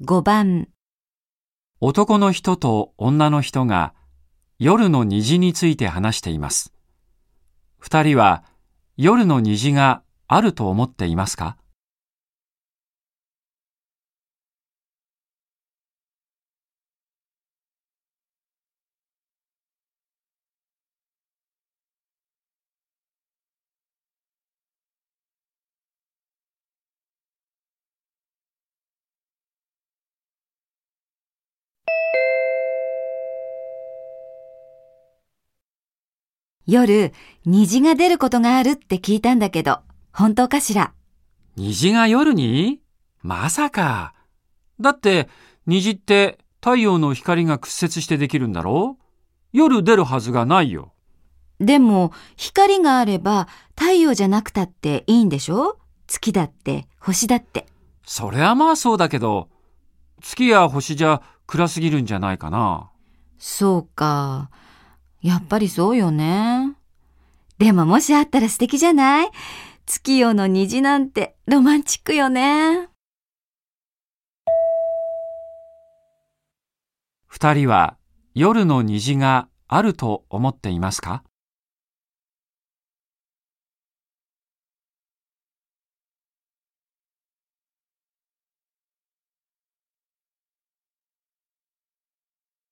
5番、男の人と女の人が夜の虹について話しています。二人は夜の虹があると思っていますか？夜、虹が出ることがあるって聞いたんだけど、本当かしら？虹が夜に？まさか。だって虹って太陽の光が屈折してできるんだろ？夜出るはずがないよ。でも、光があれば太陽じゃなくたっていいんでしょ？月だって、星だって。そりゃまあそうだけど、月や星じゃ暗すぎるんじゃないかな。そうか。やっぱりそうよね。でももしあったら素敵じゃない？月夜の虹なんてロマンチックよね。二人は夜の虹があると思っていますか？